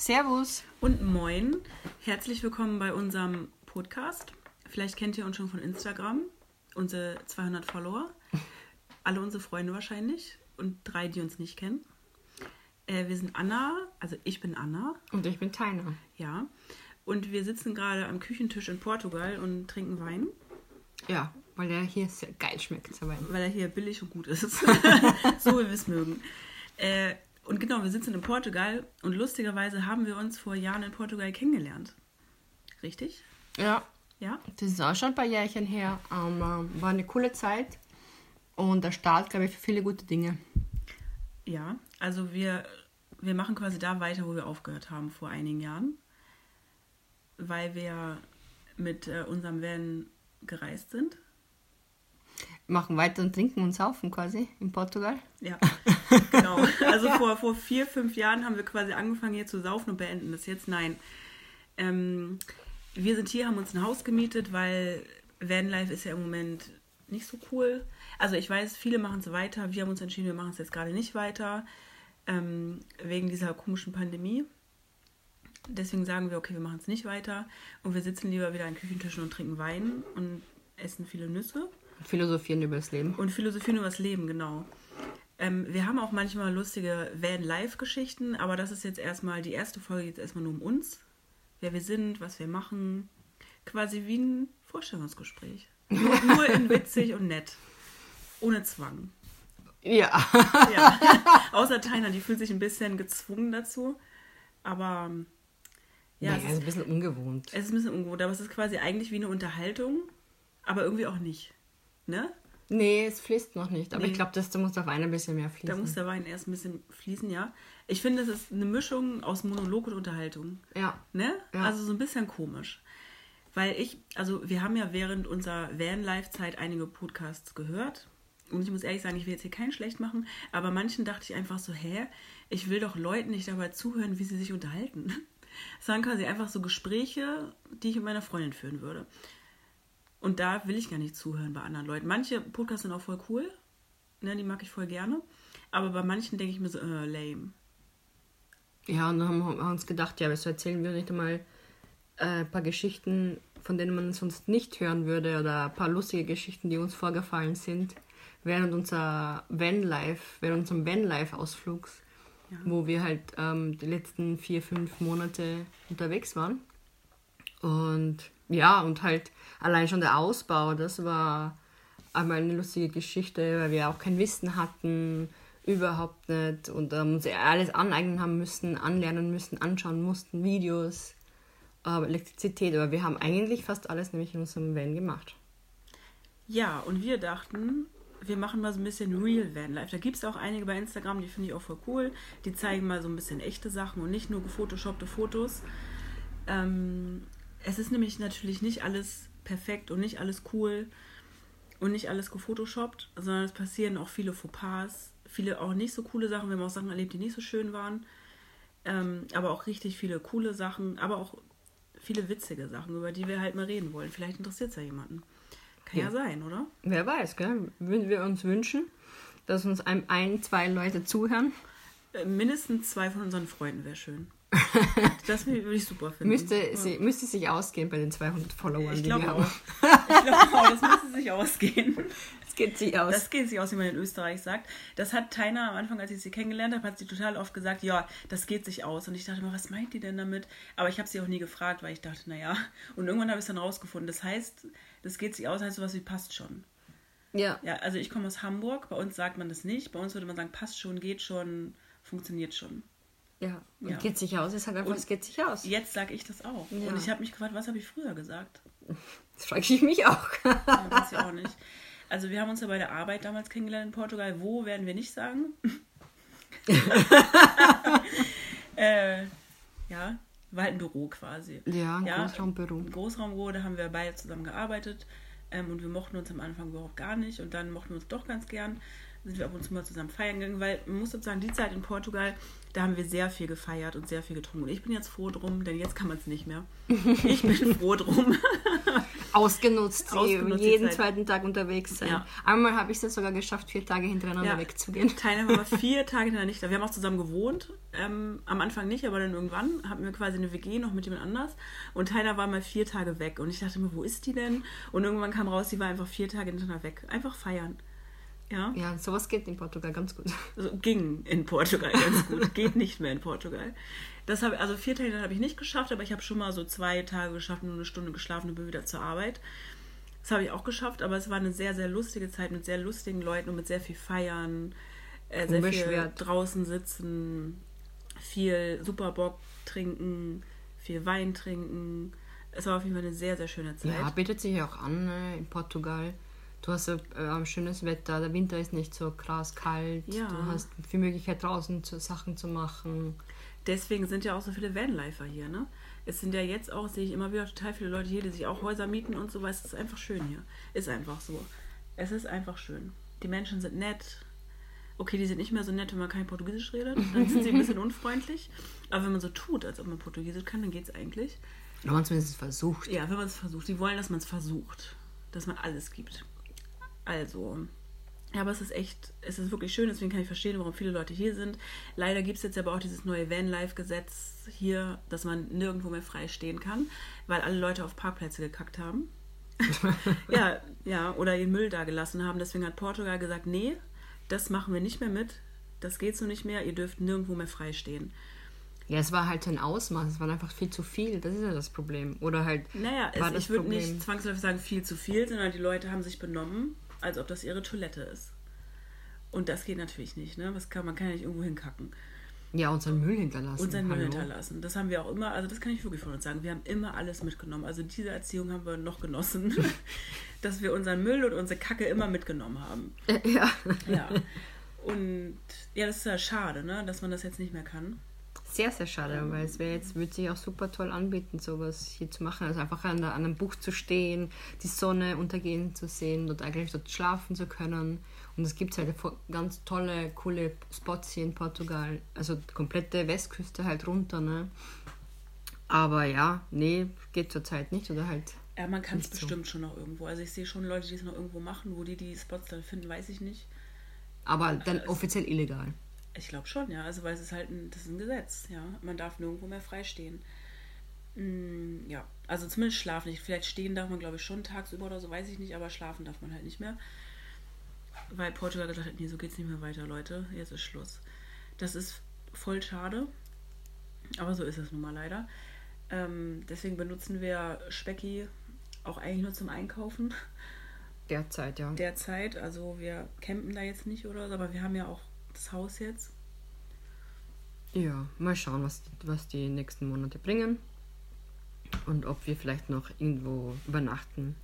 Servus. Und moin. Herzlich willkommen bei unserem Podcast. Vielleicht kennt ihr uns schon von Instagram. Unsere 200 Follower. Alle unsere Freunde wahrscheinlich. Und drei, die uns nicht kennen. Äh, wir sind Anna, also ich bin Anna. Und ich bin Taina. Ja. Und wir sitzen gerade am Küchentisch in Portugal und trinken Wein. Ja, weil der hier sehr geil schmeckt. Weil er hier billig und gut ist. so wie wir es mögen. Äh, und genau, wir sitzen in Portugal und lustigerweise haben wir uns vor Jahren in Portugal kennengelernt. Richtig? Ja, Ja? das ist auch schon ein paar Jährchen her. Ähm, äh, war eine coole Zeit. Und der Start, glaube ich, für viele gute Dinge. Ja. Also wir, wir machen quasi da weiter, wo wir aufgehört haben vor einigen Jahren. Weil wir mit äh, unserem Van gereist sind. Machen weiter und trinken und saufen quasi in Portugal. Ja, genau. Also vor, vor vier, fünf Jahren haben wir quasi angefangen hier zu saufen und beenden das jetzt. Nein. Ähm, wir sind hier, haben uns ein Haus gemietet, weil Vanlife ist ja im Moment nicht so cool. Also ich weiß, viele machen es weiter. Wir haben uns entschieden, wir machen es jetzt gerade nicht weiter. Ähm, wegen dieser komischen Pandemie. Deswegen sagen wir, okay, wir machen es nicht weiter. Und wir sitzen lieber wieder an Küchentischen und trinken Wein und essen viele Nüsse. Philosophieren über das Leben. Und philosophieren über das Leben, genau. Ähm, wir haben auch manchmal lustige Van-Life-Geschichten, aber das ist jetzt erstmal, die erste Folge jetzt erstmal nur um uns. Wer wir sind, was wir machen. Quasi wie ein Vorstellungsgespräch. Nur, nur in witzig und nett. Ohne Zwang. Ja. Ja. Außer Taina, die fühlt sich ein bisschen gezwungen dazu. Aber ähm, ja, ja, es, ist ist, ein bisschen ungewohnt. es ist ein bisschen ungewohnt, aber es ist quasi eigentlich wie eine Unterhaltung, aber irgendwie auch nicht. Ne? Nee, es fließt noch nicht. Aber Nee. ich glaube, da muss auf ein bisschen mehr fließen. Da muss der Wein erst ein bisschen fließen, ja. Ich finde, es ist eine Mischung aus Monolog und Unterhaltung. ja. Ne? Ja. Also so ein bisschen komisch. Weil ich, also wir haben ja während unserer Van-Life-Zeit einige Podcasts gehört. Und ich muss ehrlich sagen, ich will jetzt hier keinen schlecht machen, aber manchen dachte ich einfach so, hä, ich will doch Leuten nicht dabei zuhören, wie sie sich unterhalten. Es waren quasi einfach so Gespräche, die ich mit meiner Freundin führen würde. Und da will ich gar nicht zuhören bei anderen Leuten. Manche Podcasts sind auch voll cool, ne, die mag ich voll gerne. Aber bei manchen denke ich mir so, äh, lame. Ja, und dann haben wir uns gedacht, ja, wieso erzählen wir nicht einmal äh, ein paar Geschichten, von denen man sonst nicht hören würde oder ein paar lustige Geschichten, die uns vorgefallen sind während unser Vanlife, während unserem Vanlife-Ausflugs, Ja. wo wir halt ähm, die letzten vier, fünf Monate unterwegs waren. Und ja, und halt allein schon der Ausbau, das war einmal eine lustige Geschichte, weil wir auch kein Wissen hatten, überhaupt nicht und ähm, uns alles aneignen haben müssen, anlernen müssen, anschauen mussten, Videos, äh, Elektrizität, aber wir haben eigentlich fast alles nämlich in unserem Van gemacht. Ja, und wir dachten, wir machen mal so ein bisschen Real Vanlife. Da gibt es auch einige bei Instagram, die finde ich auch voll cool. Die zeigen mal so ein bisschen echte Sachen und nicht nur gefotoshoppte Fotos. Ähm, es ist nämlich natürlich nicht alles perfekt und nicht alles cool und nicht alles gefotoshoppt, sondern es passieren auch viele Fauxpas, viele auch nicht so coole Sachen. Wir haben auch Sachen erlebt, die nicht so schön waren. Ähm, aber auch richtig viele coole Sachen, aber auch viele witzige Sachen, über die wir halt mal reden wollen. Vielleicht interessiert es ja jemanden. Kann ja, Ja. sein, oder? Wer weiß, gell? Würden wir uns wünschen, dass uns ein, ein zwei Leute zuhören. Äh, Mindestens zwei von unseren Freunden wäre schön. Das würde ich super finden. Müsste, ja. sie, müsste sich ausgehen bei den 200 Followern, Ich die wir haben. Ich glaube auch, das müsste sich ausgehen. Es geht sich aus. Das geht sich aus, wie man in Österreich sagt. Das hat Taina am Anfang, als ich sie kennengelernt habe, hat sie total oft gesagt, ja, das geht sich aus. Und ich dachte immer, was meint die denn damit? Aber ich habe sie auch nie gefragt, weil ich dachte, naja. Und irgendwann habe ich es dann rausgefunden. Das heißt, das geht sich aus, heißt sowas wie passt schon. ja. Ja, also ich komme aus Hamburg, bei uns sagt man das nicht. Bei uns würde man sagen, passt schon, geht schon, funktioniert schon. Ja. Und Ja. geht sich aus. Es hat einfach, es geht sich aus. Jetzt sage ich das auch. Ja. Und ich habe mich gefragt, was habe ich früher gesagt? Das frage ich mich auch. Ja, weiß ich auch nicht. Also wir haben uns ja bei der Arbeit damals kennengelernt in Portugal. Wo werden wir nicht sagen? äh, ja, war halt ein Büro quasi. ja, ein Ja, Großraumbüro. Ein Großraumbüro, da haben wir beide zusammen gearbeitet. Ähm, und wir mochten uns am Anfang überhaupt gar nicht. Und dann mochten wir uns doch ganz gern. Sind wir ab und zu mal zusammen feiern gegangen, weil man muss sozusagen die Zeit in Portugal, da haben wir sehr viel gefeiert und sehr viel getrunken. Und ich bin jetzt froh drum, denn jetzt kann man es nicht mehr. Ich bin froh drum. ausgenutzt, Ausgenutzt jeden zweiten Tag unterwegs sein. Ja. Einmal habe ich es sogar geschafft, vier Tage hintereinander Ja. wegzugehen. Teilnehmer war vier Tage hinterher nicht da. Wir haben auch zusammen gewohnt. Ähm, am Anfang nicht, aber dann irgendwann hatten wir quasi eine WG noch mit jemand anders. Und Tyler war mal vier Tage weg. Und ich dachte mir, wo ist die denn? Und irgendwann kam raus, die war einfach vier Tage hintereinander weg. Einfach feiern. Ja, Ja, sowas geht in Portugal ganz gut. also ging in Portugal ganz gut. Geht nicht mehr in Portugal. Das habe also vier Tage habe ich nicht geschafft, aber ich habe schon mal so zwei Tage geschafft, nur eine Stunde geschlafen und bin wieder zur Arbeit. Das habe ich auch geschafft, aber es war eine sehr, sehr lustige Zeit mit sehr lustigen Leuten und mit sehr viel Feiern, äh, sehr viel draußen sitzen, viel Superbock trinken, viel Wein trinken. Es war auf jeden Fall eine sehr, sehr schöne Zeit. Ja, bietet sich auch an äh, in Portugal. Du hast äh, schönes Wetter, der Winter ist nicht so krass kalt, Ja. du hast viel Möglichkeit draußen zu, Sachen zu machen. Deswegen sind ja auch so viele Vanlifer hier, ne? Es sind ja jetzt auch, sehe ich immer wieder total viele Leute hier, die sich auch Häuser mieten und so, weil es ist einfach schön hier. Ist einfach so. Es ist einfach schön. Die Menschen sind nett. Okay, die sind nicht mehr so nett, wenn man kein Portugiesisch redet. Dann sind sie ein bisschen unfreundlich. Aber wenn man so tut, als ob man Portugiesisch kann, dann geht's eigentlich. Wenn man zumindest versucht. Ja, wenn man es versucht. Die wollen, dass man es versucht. Dass man alles gibt. Also, ja, aber es ist echt, es ist wirklich schön, deswegen kann ich verstehen, warum viele Leute hier sind. Leider gibt es jetzt aber auch dieses neue Vanlife-Gesetz hier, dass man nirgendwo mehr frei stehen kann, weil alle Leute auf Parkplätze gekackt haben. ja, ja, oder ihren Müll da gelassen haben. Deswegen hat Portugal gesagt, nee, das machen wir nicht mehr mit. Das geht so nicht mehr. Ihr dürft nirgendwo mehr frei stehen. Ja, es war halt ein Ausmaß, es war einfach viel zu viel, das ist ja das Problem. Oder halt, Naja, war es, das ich würde nicht zwangsläufig sagen viel zu viel, sondern die Leute haben sich benommen, als ob das ihre Toilette ist. Und das geht natürlich nicht, ne? Was kann, man kann ja nicht irgendwo hinkacken ja, unseren Müll hinterlassen. und seinen Müll hinterlassen. Das haben wir auch immer, also das kann ich wirklich von uns sagen. Wir haben immer alles mitgenommen. Also diese Erziehung haben wir noch genossen, dass wir unseren Müll und unsere Kacke immer mitgenommen haben. Ja. Ja. Und ja, das ist ja schade, ne? Dass man das jetzt nicht mehr kann. Sehr, sehr schade, weil es wäre jetzt, würde sich auch super toll anbieten, sowas hier zu machen. Also einfach an, der, an einem Buch zu stehen, die Sonne untergehen zu sehen und eigentlich dort schlafen zu können. Und es gibt halt ganz tolle, coole Spots hier in Portugal. Also die komplette Westküste halt runter, ne? Aber ja, nee, geht zurzeit nicht. Oder halt, Ja, man kann es Nicht so. bestimmt schon noch irgendwo. Also ich sehe schon Leute, die es noch irgendwo machen. Wo die die Spots dann finden, weiß ich nicht. aber dann es- offiziell illegal. Ich glaube schon, ja. Also weil es ist halt ein, das ist ein Gesetz, ja. Man darf nirgendwo mehr frei stehen. Mm, ja, also zumindest schlafen nicht. Vielleicht stehen darf man, glaube ich, schon tagsüber oder so, weiß ich nicht, aber schlafen darf man halt nicht mehr. Weil Portugal gesagt hat, nee, so geht's nicht mehr weiter, Leute. Jetzt ist Schluss. Das ist voll schade. Aber so ist es nun mal leider. Ähm, deswegen benutzen wir Specki auch eigentlich nur zum Einkaufen Derzeit, ja. derzeit. Also wir campen da jetzt nicht oder so, aber wir haben ja auch das Haus jetzt. Ja, mal schauen, was, was die nächsten Monate bringen. Und ob wir vielleicht noch irgendwo übernachten,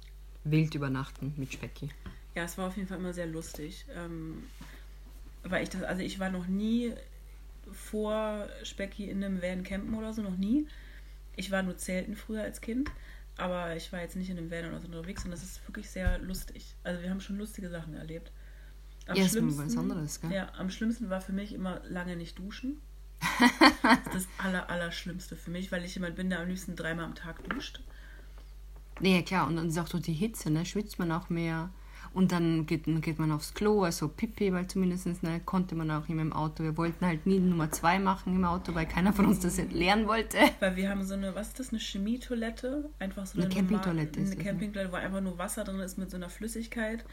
wild übernachten mit Specki. Ja, es war auf jeden Fall immer sehr lustig. Ähm, weil ich das, also ich war noch nie vor Specki in einem Van campen oder so, noch nie. Ich war nur zelten früher als Kind, aber ich war jetzt nicht in einem Van oder so unterwegs und das ist wirklich sehr lustig. Also wir haben schon lustige Sachen erlebt. Am Ja, ist schlimmsten- was anderes, gell? Ja, am schlimmsten war für mich immer lange nicht duschen. das ist das aller, Allerschlimmste für mich, weil ich jemand bin, der am liebsten dreimal am Tag duscht. Nee, ja klar, und dann ist auch durch die Hitze, ne, schwitzt man auch mehr. Und dann geht, geht man aufs Klo, also Pipi, weil zumindest ne, konnte man auch immer im Auto. Wir wollten halt nie Nummer zwei machen im Auto, weil keiner von uns das lernen wollte. Weil wir haben so eine, was ist das, eine Chemietoilette? Einfach so Eine eine, Campingtoilette Eine ne? Campingtoilette, wo einfach nur Wasser drin ist mit so einer Flüssigkeit.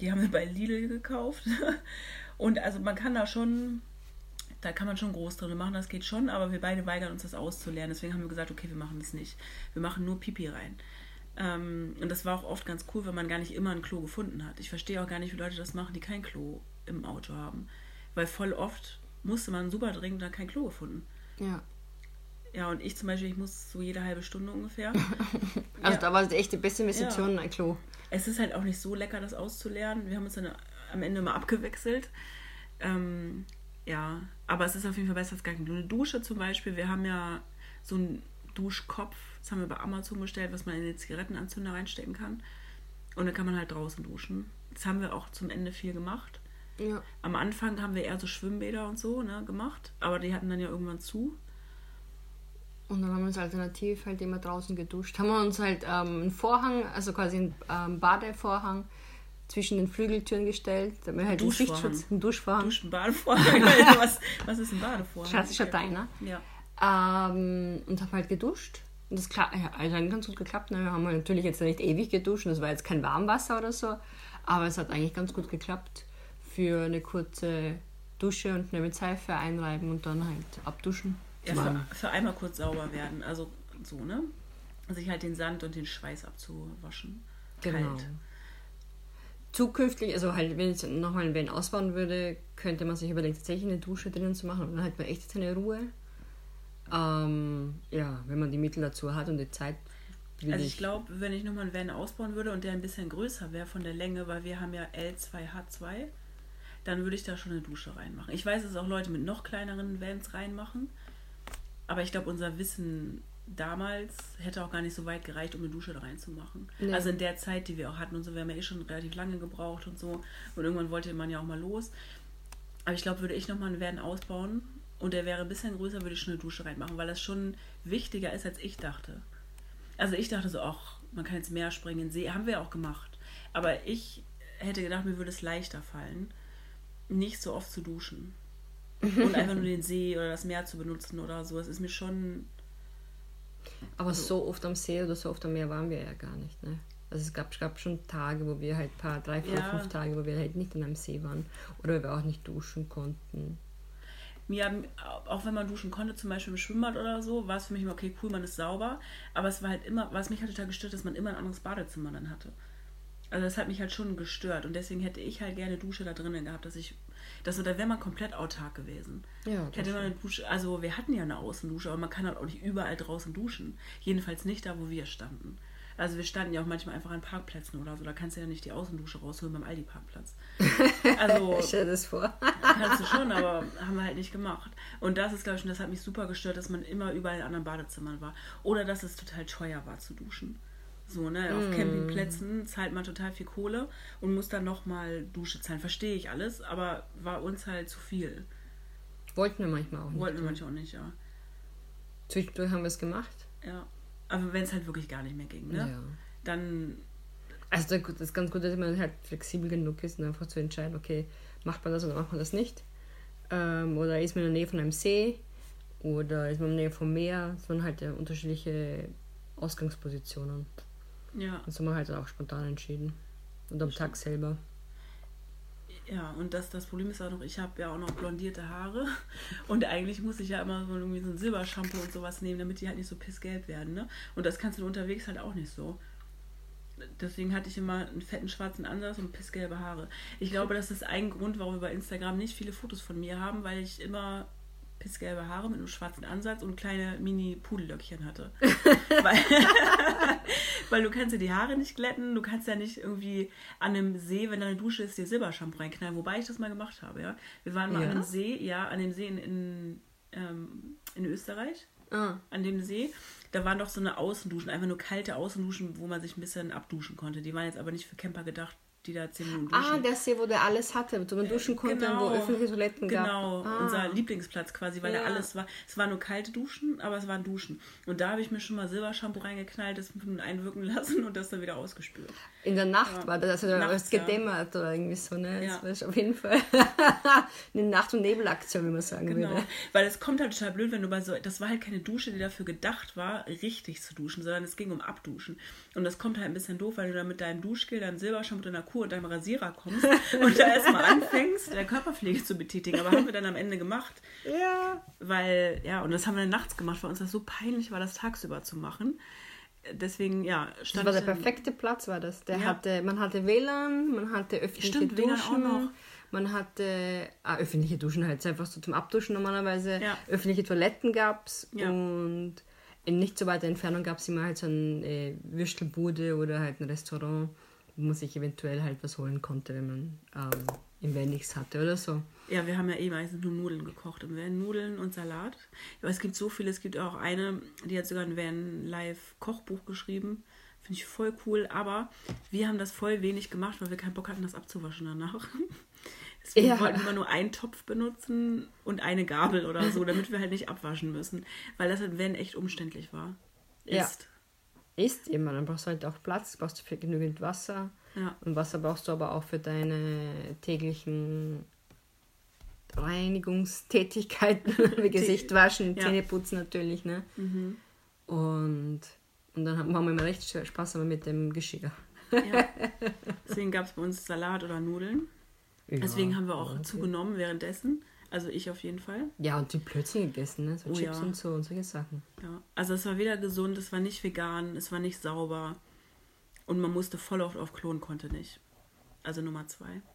Die haben wir bei Lidl gekauft. Und also man kann da schon, da kann man schon groß drin machen, das geht schon, aber wir beide weigern uns das auszulernen. Deswegen haben wir gesagt, okay, wir machen das nicht. Wir machen nur Pipi rein. Ähm, und das war auch oft ganz cool, wenn man gar nicht immer ein Klo gefunden hat. Ich verstehe auch gar nicht, wie Leute das machen, die kein Klo im Auto haben. Weil voll oft musste man super dringend da kein Klo gefunden. Ja. Ja, und ich zum Beispiel, ich muss so jede halbe Stunde ungefähr. Also ja. da war es echt die beste Investition, ein Klo. Es ist halt auch nicht so lecker, das auszulernen. Wir haben uns dann am Ende mal abgewechselt. Ähm, ja, aber es ist auf jeden Fall besser als gar kein Klo. Eine Dusche zum Beispiel, wir haben ja so einen Duschkopf, das haben wir bei Amazon bestellt, was man in den Zigarettenanzünder reinstecken kann. Und dann kann man halt draußen duschen. Das haben wir auch zum Ende viel gemacht. Ja. Am Anfang haben wir eher so Schwimmbäder und so ne, gemacht, aber die hatten dann ja irgendwann zu. Und dann haben wir uns alternativ halt immer draußen geduscht. Haben wir uns halt ähm, einen Vorhang, also quasi einen ähm, Badevorhang zwischen den Flügeltüren gestellt, damit halt Duschvorhang. Sichtschutz, ein Duschvorhang. Duschen, Badevorhang. was, was ist ein Badevorhang? Klassischer Deiner. Ja. Ähm, und habe halt geduscht. Und das ja, also hat ganz gut geklappt. Ne? Wir haben halt natürlich jetzt nicht ewig geduscht, das war jetzt kein Warmwasser oder so, aber es hat eigentlich ganz gut geklappt für eine kurze Dusche und eine mit Seife einreiben und dann halt abduschen. Ja, für, für einmal kurz sauber werden. Also so, ne? Sich halt den Sand und den Schweiß abzuwaschen. Genau. Kalt. Zukünftig, also halt, wenn ich jetzt nochmal ein Van ausbauen würde, könnte man sich überlegen, tatsächlich eine Dusche drinnen zu machen und dann hat man echt seine Ruhe. Ähm, ja, wenn man die Mittel dazu hat und die Zeit. Also ich glaube, wenn ich nochmal einen Van ausbauen würde und der ein bisschen größer wäre von der Länge, weil wir haben ja L2H2, dann würde ich da schon eine Dusche reinmachen. Ich weiß, dass auch Leute mit noch kleineren Vans reinmachen, aber ich glaube, unser Wissen damals hätte auch gar nicht so weit gereicht, um eine Dusche da reinzumachen. Nee. Also in der Zeit, die wir auch hatten und so, wir haben ja eh schon relativ lange gebraucht und so und irgendwann wollte man ja auch mal los. Aber ich glaube, würde ich nochmal einen Van ausbauen und der wäre ein bisschen größer, würde ich schon eine Dusche reinmachen, weil das schon wichtiger ist, als ich dachte. Also ich dachte so, ach, man kann jetzt mehr springen in See. Haben wir auch gemacht. Aber ich hätte gedacht, mir würde es leichter fallen, nicht so oft zu duschen. Und einfach nur den See oder das Meer zu benutzen oder so. Das ist mir schon. Aber so oft am See oder so oft am Meer waren wir ja gar nicht. Ne? Also es gab, gab schon Tage, wo wir halt paar, drei, vier, Ja. fünf Tage, wo wir halt nicht an einem See waren. Oder wo wir auch nicht duschen konnten. Mir, auch wenn man duschen konnte, zum Beispiel im Schwimmbad oder so, war es für mich immer okay, cool, man ist sauber. Aber es war halt immer, was mich halt total gestört, dass man immer ein anderes Badezimmer dann hatte. Also das hat mich halt schon gestört. Und deswegen hätte ich halt gerne Dusche da drinnen gehabt, dass ich. Das, da wäre man komplett autark gewesen. Ja, Hätte man eine Dusche, also wir hatten ja eine Außendusche, aber man kann halt auch nicht überall draußen duschen. Jedenfalls nicht da, wo wir standen. Also wir standen ja auch manchmal einfach an Parkplätzen oder so. Da kannst du ja nicht die Außendusche rausholen beim Aldi-Parkplatz. Also Stell das vor. kannst du schon, aber haben wir halt nicht gemacht. Und das ist, glaube ich, und das hat mich super gestört, dass man immer überall in anderen Badezimmern war. Oder dass es total teuer war zu duschen. So, ne? Auf Campingplätzen zahlt man total viel Kohle und muss dann nochmal Dusche zahlen. Verstehe ich alles, aber war uns halt zu viel. Wollten wir manchmal auch nicht. Wollten wir manchmal auch nicht, ja. Zwischendurch haben wir es gemacht. Ja. Aber wenn es halt wirklich gar nicht mehr ging, ne? Ja. Dann, Also da- das ist ganz gut, dass man halt flexibel genug ist und einfach zu entscheiden, okay, macht man das oder macht man das nicht. Ähm, oder ist man in der Nähe von einem See oder ist man in der Nähe vom Meer. Das waren halt ja unterschiedliche Ausgangspositionen. ja. Das haben wir halt auch spontan entschieden. Und am Tag selber. Ja, und das, das Problem ist auch noch, ich habe ja auch noch blondierte Haare und eigentlich muss ich ja immer so irgendwie so ein Silbershampoo und sowas nehmen, damit die halt nicht so pissgelb werden, ne? Und das kannst du unterwegs halt auch nicht so. Deswegen hatte ich immer einen fetten schwarzen Ansatz und pissgelbe Haare. Ich glaube, das ist ein Grund, warum wir bei Instagram nicht viele Fotos von mir haben, weil ich immer pissgelbe Haare mit einem schwarzen Ansatz und kleine Mini-Pudellöckchen hatte. weil, weil du kannst ja die Haare nicht glätten, du kannst ja nicht irgendwie an einem See, wenn da eine Dusche ist, dir Silberschampoo reinknallen, wobei ich das mal gemacht habe, ja. Wir waren mal Ja? an einem See, ja, an dem See in, in, ähm, in Österreich, Ah, an dem See. Da waren doch so eine Außenduschen, einfach nur kalte Außenduschen, wo man sich ein bisschen abduschen konnte. Die waren jetzt aber nicht für Camper gedacht, die da 10 Minuten duschen. ah der See, wo der alles hatte, wo man duschen konnte und wo öffentliche Toiletten genau, gab. Ah. unser Lieblingsplatz quasi, weil da Ja. alles war. Es waren nur kalte Duschen, aber es waren Duschen. Und da habe ich mir schon mal Silbershampoo reingeknallt, das einwirken lassen und das dann wieder ausgespült. In der Nacht Ja. war das, also da war es ja. gedämmert oder irgendwie so, ne? Ja. Das war auf jeden Fall eine Nacht- und Nebelaktion, wie man sagen Genau, würde. weil es kommt halt total blöd, wenn du bei so, das war halt keine Dusche, die dafür gedacht war, richtig zu duschen, sondern es ging um Abduschen. Und das kommt halt ein bisschen doof, weil du dann mit deinem Duschgel, deinem Silberschampoo, deiner Kur und deinem Rasierer kommst und da erstmal anfängst, der Körperpflege zu betätigen. Aber haben wir dann am Ende gemacht, Ja. weil, ja, und das haben wir dann nachts gemacht, weil uns das so peinlich war, das tagsüber zu machen. Deswegen, ja, Das stand war der perfekte Platz, war das. Der Ja. hatte, man hatte WLAN, man hatte öffentliche Stimmt, WLAN auch Duschen, noch. man hatte ah, öffentliche Duschen halt einfach so zum Abduschen normalerweise. Ja. Öffentliche Toiletten gab es Ja. und in nicht so weiter Entfernung gab es immer halt so eine äh, Würstelbude oder halt ein Restaurant, wo man sich eventuell halt was holen konnte, wenn man ähm, im Van nichts hatte oder so. Ja, wir haben ja eh meistens nur Nudeln gekocht im Van. Nudeln und Salat. Aber es gibt so viele. Es gibt auch eine, die hat sogar ein Van Live Kochbuch geschrieben. Finde ich voll cool. Aber wir haben das voll wenig gemacht, weil wir keinen Bock hatten, das abzuwaschen danach. Deswegen Ja. wollten wir nur einen Topf benutzen und eine Gabel oder so, damit wir halt nicht abwaschen müssen. Weil das halt Van echt umständlich war. Ja. Ist. Ist immer, dann brauchst du halt auch Platz, brauchst du für genügend Wasser. Ja. Und Wasser brauchst du aber auch für deine täglichen Reinigungstätigkeiten, wie Gesicht waschen, Ja. Zähne putzen natürlich, ne? Und, und dann haben wir immer recht Spaß aber mit dem Geschirr. ja. Deswegen gab es bei uns Salat oder Nudeln. Deswegen Ja, haben wir auch okay. zugenommen währenddessen. Also ich auf jeden Fall. Ja, und die Plötzchen gegessen, ne? So Oh Chips ja. und so und solche Sachen. Ja. Also es war weder gesund, es war nicht vegan, es war nicht sauber. Und man musste voll oft auf Klo und konnte nicht. Also Nummer zwei.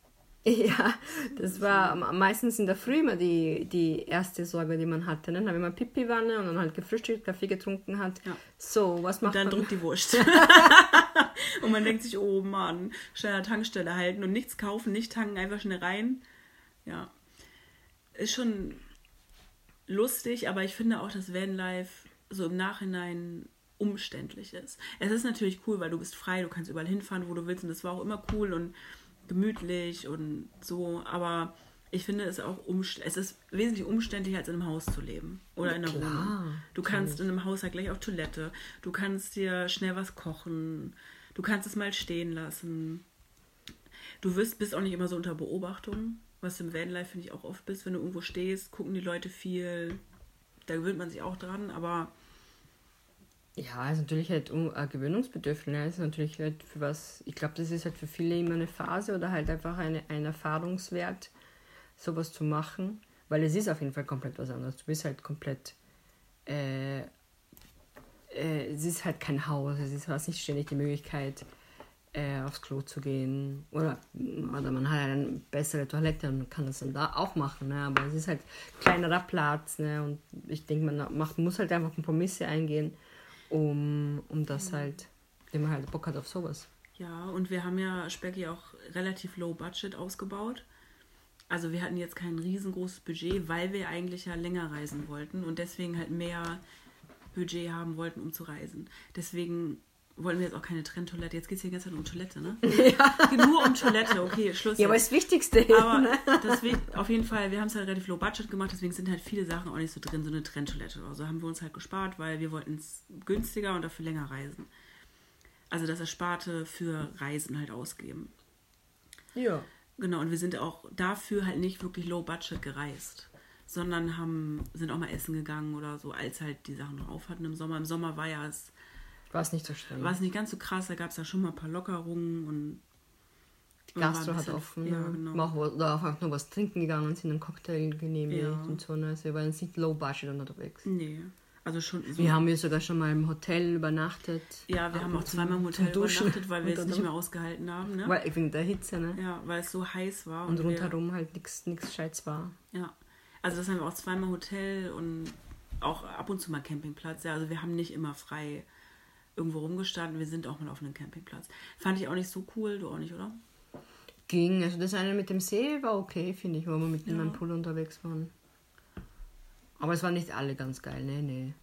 Ja, das war meistens in der Früh immer die, die erste Sorge, die man hatte. Ne? Wenn man Pipi-Wanne und dann halt gefrühstückt, Kaffee getrunken hat. Ja. So, was macht Und dann man? drückt die Wurst. und man denkt sich, oh Mann, schnell an der Tankstelle halten und nichts kaufen, nicht tanken, einfach schnell rein. Ja. Ist schon lustig, aber ich finde auch, dass Vanlife so im Nachhinein umständlich ist. Es ist natürlich cool, weil du bist frei, du kannst überall hinfahren, wo du willst und das war auch immer cool und gemütlich und so, aber ich finde es auch umst es ist wesentlich umständlicher als in einem Haus zu leben oder in einer Klar, Wohnung. Du kannst in einem Haus ja gleich auf Toilette, du kannst dir schnell was kochen, du kannst es mal stehen lassen. Du wirst bist auch nicht immer so unter Beobachtung, was im Vanlife finde ich auch oft bist, wenn du irgendwo stehst, gucken die Leute viel. Da gewöhnt man sich auch dran, aber Ja, ist natürlich halt un- äh, gewöhnungsbedürftig. Ne? Ist natürlich halt für was, ich glaube, das ist halt für viele immer eine Phase oder halt einfach eine, ein Erfahrungswert, sowas zu machen. Weil es ist auf jeden Fall komplett was anderes. Du bist halt komplett. Äh, äh, es ist halt kein Haus, es ist hast nicht ständig die Möglichkeit, äh, aufs Klo zu gehen. Oder, oder man hat eine bessere Toilette und kann das dann da auch machen. Ne? Aber es ist halt kleinerer Platz. Ne? Und ich denke, man macht, muss halt einfach Kompromisse eingehen, um, um das halt, wenn man halt Bock hat auf sowas. Ja, und wir haben ja Specky auch relativ low budget ausgebaut. Also wir hatten jetzt kein riesengroßes Budget, weil wir eigentlich ja länger reisen wollten und deswegen halt mehr Budget haben wollten, um zu reisen. Deswegen wollen wir jetzt auch keine Trenntoilette. Jetzt geht es hier die ganze Zeit um Toilette, ne? Ja. Nur um Toilette, okay, Schluss. Ja, aber jetzt. das Wichtigste Aber ne? deswegen, auf jeden Fall, wir haben es halt relativ low budget gemacht, deswegen sind halt viele Sachen auch nicht so drin, so eine Trenntoilette oder so. Haben wir uns halt gespart, weil wir wollten es günstiger und dafür länger reisen. Also das Ersparte für Reisen halt ausgeben. Ja. Genau, und wir sind auch dafür halt nicht wirklich low budget gereist, sondern haben, sind auch mal essen gegangen oder so, als halt die Sachen noch auf hatten im Sommer. Im Sommer war ja es, War es nicht so schlimm. war es nicht ganz so krass, da gab es ja schon mal ein paar Lockerungen und und war ein Gastro hat offen. Ja, ne? genau. Mal auch, einfach nur was trinken gegangen und sind einen Cocktail genehmigt Ja. und so. Ne? Also wir waren jetzt nicht low budget unterwegs. Nee, also schon so. Wir haben hier sogar schon mal im Hotel übernachtet. Ja, wir Ab haben und auch zweimal im Hotel übernachtet, weil wir es nicht mehr ausgehalten haben. Ne? Weil, wegen der Hitze, ne? ja, weil es so heiß war. Und wir- rundherum halt nichts Scheiß war. Ja, also das haben wir auch zweimal Hotel und auch ab und zu mal Campingplatz. Ja, also wir haben nicht immer frei irgendwo rumgestanden. Wir sind auch mal auf einem Campingplatz. Fand ich auch nicht so cool, du auch nicht, oder? Ging. Also das eine mit dem See war okay, finde ich, wo wir mit Ja. in einem Pool unterwegs waren. Aber es waren nicht alle ganz geil, ne, ne.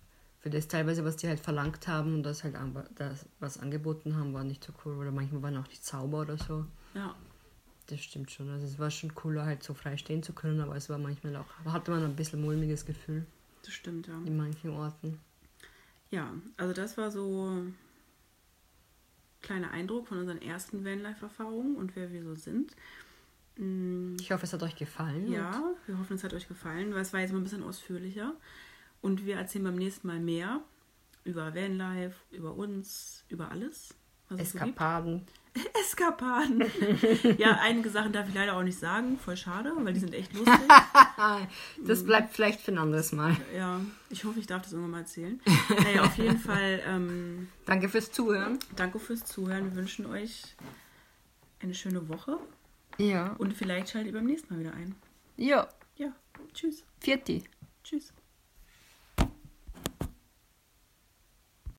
Für das teilweise, was die halt verlangt haben und das halt das, was angeboten haben, war nicht so cool. Oder manchmal waren auch nicht sauber oder so. Ja, Das stimmt schon. Also es war schon cooler, halt so frei stehen zu können, aber es war manchmal auch, hatte man ein bisschen mulmiges Gefühl das stimmt, ja. in manchen Orten. Ja, also das war so ein kleiner Eindruck von unseren ersten Vanlife-Erfahrungen und wer wir so sind. Mm, Ich hoffe, es hat euch gefallen. Ja, wir hoffen, es hat euch gefallen, weil es war jetzt mal ein bisschen ausführlicher. Und wir erzählen beim nächsten Mal mehr über Vanlife, über uns, über alles. Was es so gibt. Eskapaden. Eskapaden. ja, einige Sachen darf ich leider auch nicht sagen. Voll schade, weil die sind echt lustig. Das bleibt vielleicht für ein anderes Mal. ja, ich hoffe, ich darf das irgendwann mal erzählen. Naja, auf jeden Fall ähm, Danke fürs Zuhören. danke fürs Zuhören. Wir wünschen euch eine schöne Woche Ja. und vielleicht schaltet ihr beim nächsten Mal wieder ein. Ja. Ja, tschüss. Vierti. Tschüss.